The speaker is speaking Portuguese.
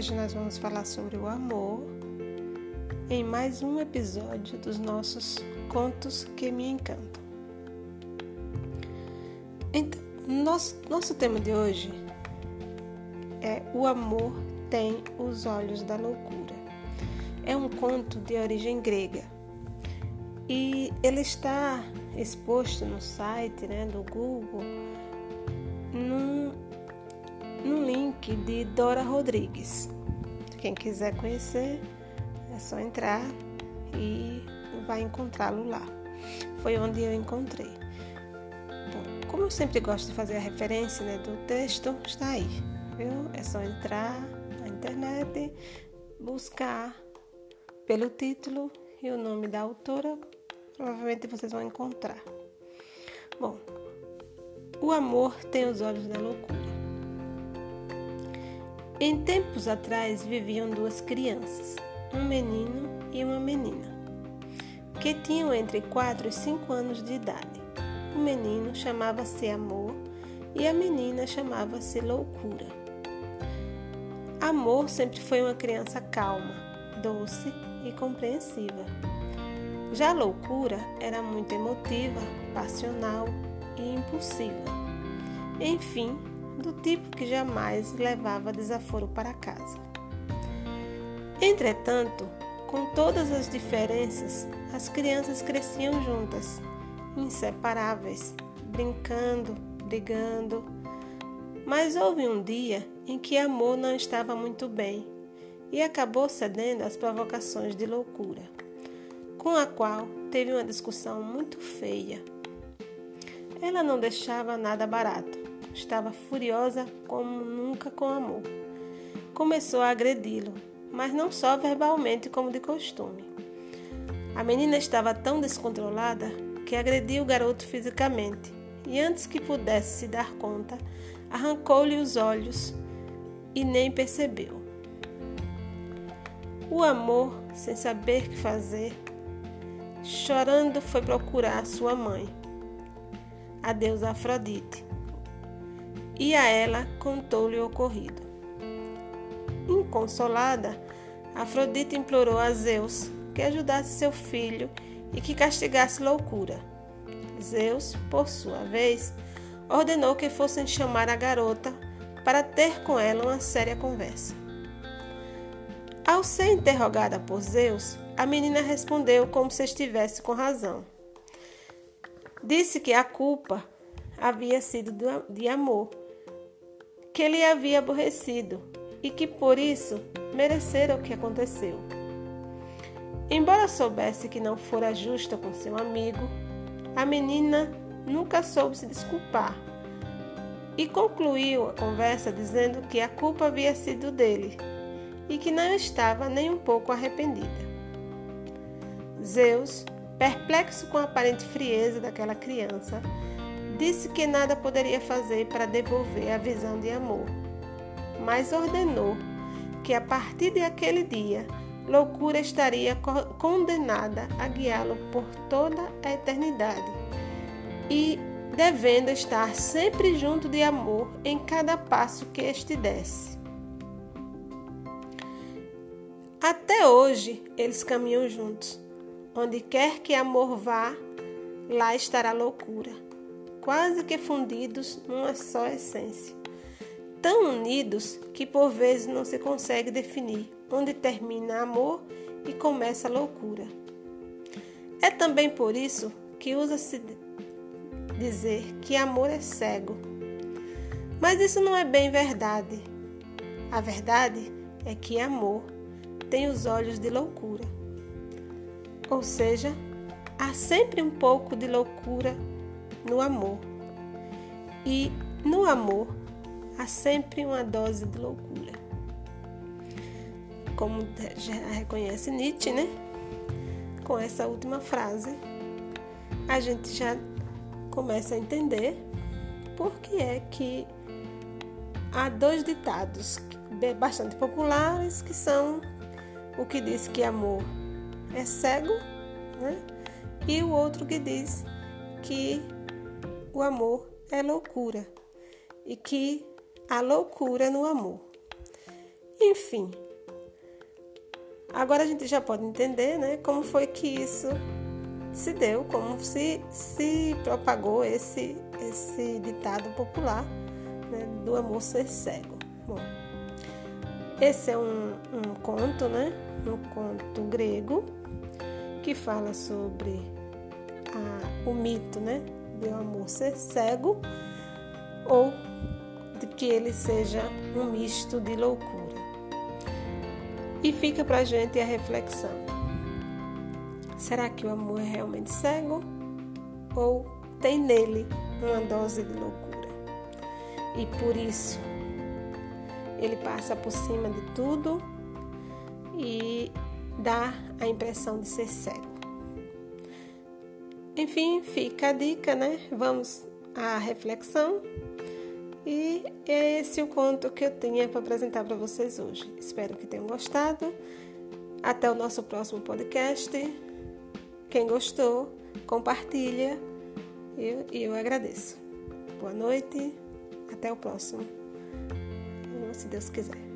Hoje nós vamos falar sobre o amor em mais um episódio dos nossos Contos que Me Encantam. Então, nosso, nosso tema de hoje é O Amor Tem os Olhos da Loucura. É um conto de origem grega e ele está exposto no site né, do Google link de Dora Rodrigues. Quem quiser conhecer, é só entrar e vai encontrá-lo lá. Foi onde eu encontrei. Bom, como eu sempre gosto de fazer a referência né, do texto, está aí, viu? É só entrar na internet, buscar pelo título e o nome da autora, provavelmente vocês vão encontrar. Bom, o amor tem os olhos da loucura. Em tempos atrás viviam duas crianças, um menino e uma menina, que tinham entre 4 e 5 anos de idade. O menino chamava-se Amor e a menina chamava-se Loucura. Amor sempre foi uma criança calma, doce e compreensiva. Já Loucura era muito emotiva, passional e impulsiva. Enfim, do tipo que jamais levava desaforo para casa. Entretanto, com todas as diferenças, as crianças cresciam juntas, inseparáveis, brincando, brigando. Mas houve um dia em que Amor não estava muito bem e acabou cedendo às provocações de loucura, com a qual teve uma discussão muito feia. Ela não deixava nada barato Estava furiosa como nunca com amor. Começou a agredi-lo, mas não só verbalmente como de costume. A menina estava tão descontrolada que agrediu o garoto fisicamente e, antes que pudesse se dar conta, arrancou-lhe os olhos e nem percebeu. O amor, sem saber o que fazer, chorando, foi procurar sua mãe, a deusa Afrodite, e a ela contou-lhe o ocorrido. Inconsolada, Afrodite implorou a Zeus que ajudasse seu filho e que castigasse loucura. Zeus, por sua vez, ordenou que fossem chamar a garota para ter com ela uma séria conversa. Ao ser interrogada por Zeus, a menina respondeu como se estivesse com razão. Disse que a culpa havia sido de amor que ele havia aborrecido e que por isso merecera o que aconteceu. Embora soubesse que não fora justa com seu amigo, a menina nunca soube se desculpar e concluiu a conversa dizendo que a culpa havia sido dele e que não estava nem um pouco arrependida. Zeus, perplexo com a aparente frieza daquela criança, disse que nada poderia fazer para devolver a visão de amor, mas ordenou que a partir de aquele dia, loucura estaria condenada a guiá-lo por toda a eternidade e devendo estar sempre junto de amor em cada passo que este desse. Até hoje eles caminham juntos. Onde quer que amor vá, lá estará loucura quase que fundidos numa só essência. Tão unidos que por vezes não se consegue definir onde termina amor e começa loucura. É também por isso que usa-se dizer que amor é cego. Mas isso não é bem verdade. A verdade é que amor tem os olhos de loucura. Ou seja, há sempre um pouco de loucura no amor. E no amor há sempre uma dose de loucura. Como já reconhece Nietzsche, né? Com essa última frase, a gente já começa a entender por que é que há dois ditados bastante populares que são o que diz que amor é cego, né? E o outro que diz que o amor é loucura e que há loucura no amor. Enfim, agora a gente já pode entender né, como foi que isso se deu, como se, se propagou esse, esse ditado popular né, do amor ser cego. Bom, esse é um, um conto, né, um conto grego que fala sobre a, o mito né, do amor ser cego ou de que ele seja um misto de loucura. E fica para a gente a reflexão. Será que o amor é realmente cego? Ou tem nele uma dose de loucura? E por isso ele passa por cima de tudo e dá a impressão de ser cego. Enfim, fica a dica, né? Vamos à reflexão. E é esse o conto que eu tinha para apresentar para vocês hoje. Espero que tenham gostado. Até o nosso próximo podcast. Quem gostou, compartilha eu, eu agradeço. Boa noite, até o próximo, se Deus quiser.